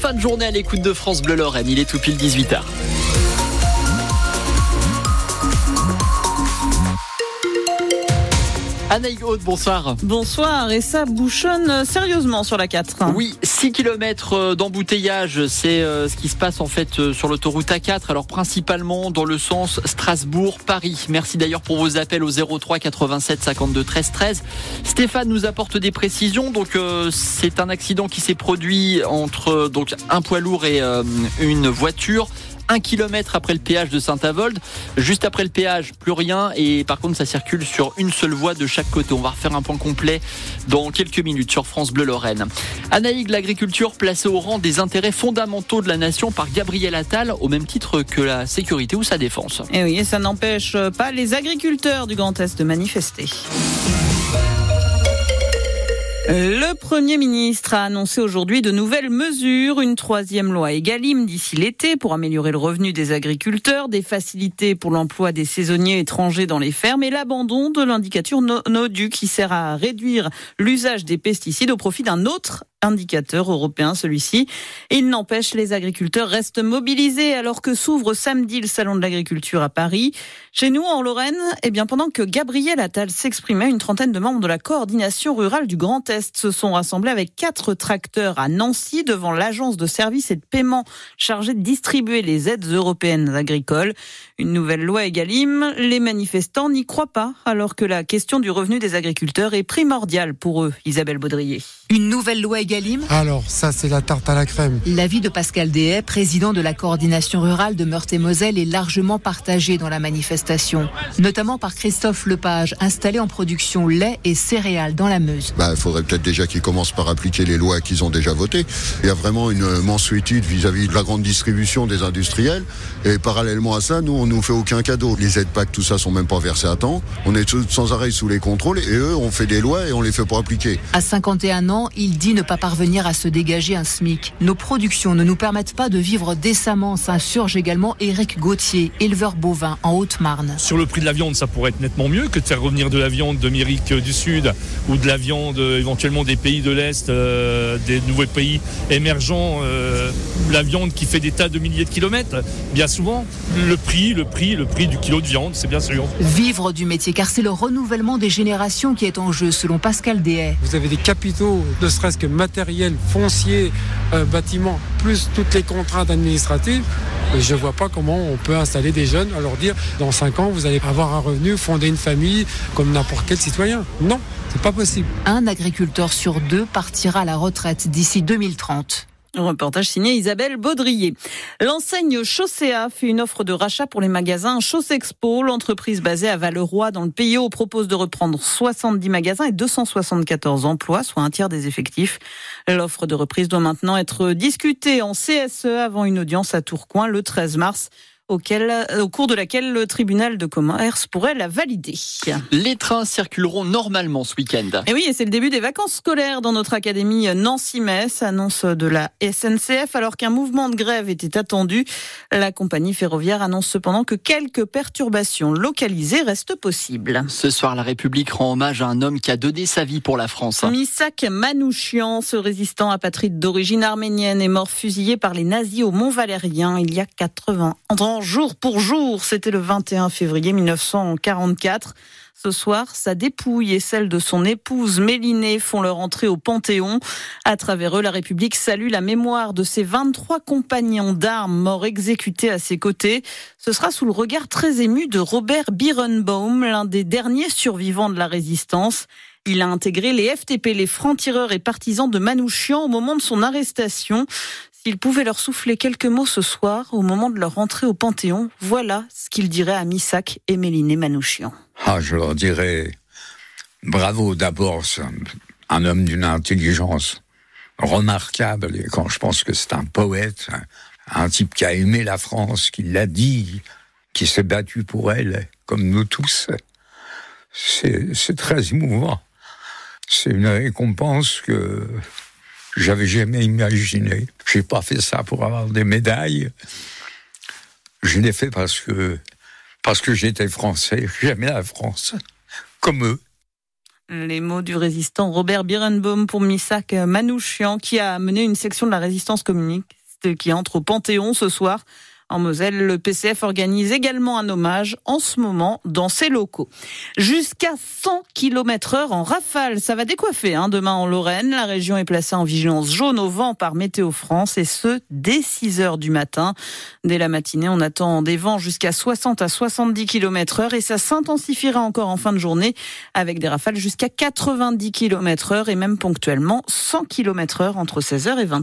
Fin de journée à l'écoute de France Bleu Lorraine, il est tout pile 18h. Anaïg Haute, bonsoir. Bonsoir, et ça bouchonne sérieusement sur la 4. Oui, 6 km d'embouteillage, c'est euh, ce qui se passe en fait euh, sur l'autoroute A4, alors principalement dans le sens Strasbourg-Paris. Merci d'ailleurs pour vos appels au 03 87 52 13 13. Stéphane nous apporte des précisions, donc euh, c'est un accident qui s'est produit entre donc un poids lourd et une voiture un kilomètre après le péage de Saint-Avold. Juste après le péage, plus rien. Et par contre, ça circule sur une seule voie de chaque côté. On va refaire un point complet dans quelques minutes sur France Bleu Lorraine. Anaïg, l'agriculture placée au rang des intérêts fondamentaux de la nation par Gabriel Attal, au même titre que la sécurité ou sa défense. Et oui, et ça n'empêche pas les agriculteurs du Grand Est de manifester. Le Premier ministre a annoncé aujourd'hui de nouvelles mesures, une troisième loi Egalim d'ici l'été pour améliorer le revenu des agriculteurs, des facilités pour l'emploi des saisonniers étrangers dans les fermes et l'abandon de l'indicature NODU qui sert à réduire l'usage des pesticides au profit d'un autre indicateur européen, celui-ci. Il n'empêche, les agriculteurs restent mobilisés alors que s'ouvre samedi le salon de l'agriculture à Paris. Chez nous, en Lorraine, eh bien, pendant que Gabriel Attal s'exprimait, une trentaine de membres de la coordination rurale du Grand Est se sont rassemblés avec quatre tracteurs à Nancy devant l'agence de services et de paiement chargée de distribuer les aides européennes agricoles. Une nouvelle loi Egalim, les manifestants n'y croient pas alors que la question du revenu des agriculteurs est primordiale pour eux. Isabelle Baudrier. Une nouvelle loi Alors, ça, c'est la tarte à la crème. L'avis de Pascal Dehay, président de la coordination rurale de Meurthe-et-Moselle, est largement partagé dans la manifestation, notamment par Christophe Lepage, installé en production lait et céréales dans la Meuse. Bah, il faudrait peut-être déjà qu'ils commencent par appliquer les lois qu'ils ont déjà votées. Il y a vraiment une mensuétude vis-à-vis de la grande distribution des industriels. Et parallèlement à ça, nous, on nous fait aucun cadeau. Les aides PAC, tout ça, sont même pas versés à temps. On est sans arrêt sous les contrôles et eux, on fait des lois et on les fait pas appliquer. À 51 ans, il dit ne pas parvenir à se dégager un SMIC. Nos productions ne nous permettent pas de vivre décemment, s'insurge également Éric Gauthier, éleveur bovin en Haute-Marne. Sur le prix de la viande, ça pourrait être nettement mieux que de faire revenir de la viande d'Amérique du Sud ou de la viande euh, éventuellement des pays de l'Est, euh, des nouveaux pays émergents, euh, la viande qui fait des tas de milliers de kilomètres. Bien souvent, le prix, le prix, le prix du kilo de viande, c'est bien sûr. Vivre du métier, car c'est le renouvellement des générations qui est en jeu, selon Pascal Dehay. Vous avez des capitaux ne serait-ce que matériel, foncier, euh, bâtiment, plus toutes les contraintes administratives. je ne vois pas comment on peut installer des jeunes à leur dire dans 5 ans, vous allez avoir un revenu, fonder une famille comme n'importe quel citoyen. Non, c'est pas possible. Un agriculteur sur deux partira à la retraite d'ici 2030. Reportage signé Isabelle Baudrier. L'enseigne Chaussea fait une offre de rachat pour les magasins Chaussexpo. L'entreprise basée à Valeroy dans le pays propose de reprendre 70 magasins et 274 emplois, soit un tiers des effectifs. L'offre de reprise doit maintenant être discutée en CSE avant une audience à Tourcoing le 13 mars auquel, au cours de laquelle le tribunal de commerce pourrait la valider. Les trains circuleront normalement ce week-end. Et oui, et c'est le début des vacances scolaires dans notre académie Nancy-Metz, annonce de la SNCF, alors qu'un mouvement de grève était attendu. La compagnie ferroviaire annonce cependant que quelques perturbations localisées restent possibles. Ce soir, la République rend hommage à un homme qui a donné sa vie pour la France. Misak Manouchian, ce résistant apatride d'origine arménienne, est mort fusillé par les nazis au Mont Valérien il y a 80 ans jour pour jour. C'était le 21 février 1944. Ce soir, sa dépouille et celle de son épouse Mélinée font leur entrée au Panthéon. À travers eux, la République salue la mémoire de ses 23 compagnons d'armes morts exécutés à ses côtés. Ce sera sous le regard très ému de Robert Birenbaum, l'un des derniers survivants de la résistance. Il a intégré les FTP, les francs-tireurs et partisans de Manouchian au moment de son arrestation. S'il pouvait leur souffler quelques mots ce soir, au moment de leur entrée au Panthéon, voilà ce qu'il dirait à Missak et Méliné Manouchian. Ah, je leur dirais bravo d'abord, un homme d'une intelligence remarquable. Et quand je pense que c'est un poète, un type qui a aimé la France, qui l'a dit, qui s'est battu pour elle, comme nous tous, c'est très émouvant. C'est une récompense que j'avais jamais imaginé. J'ai pas fait ça pour avoir des médailles. Je l'ai fait parce que parce que j'étais français. J'aimais la France, comme eux. Les mots du résistant Robert Birenbaum pour Misak Manouchian, qui a mené une section de la résistance communiste qui entre au Panthéon ce soir. En Moselle, le PCF organise également un hommage en ce moment dans ses locaux. Jusqu'à 100 km heure en rafale, ça va décoiffer hein, demain en Lorraine. La région est placée en vigilance jaune au vent par Météo France et ce, dès 6 heures du matin. Dès la matinée, on attend des vents jusqu'à 60 à 70 km heure et ça s'intensifiera encore en fin de journée avec des rafales jusqu'à 90 km heure et même ponctuellement 100 km heure entre 16h et 20h.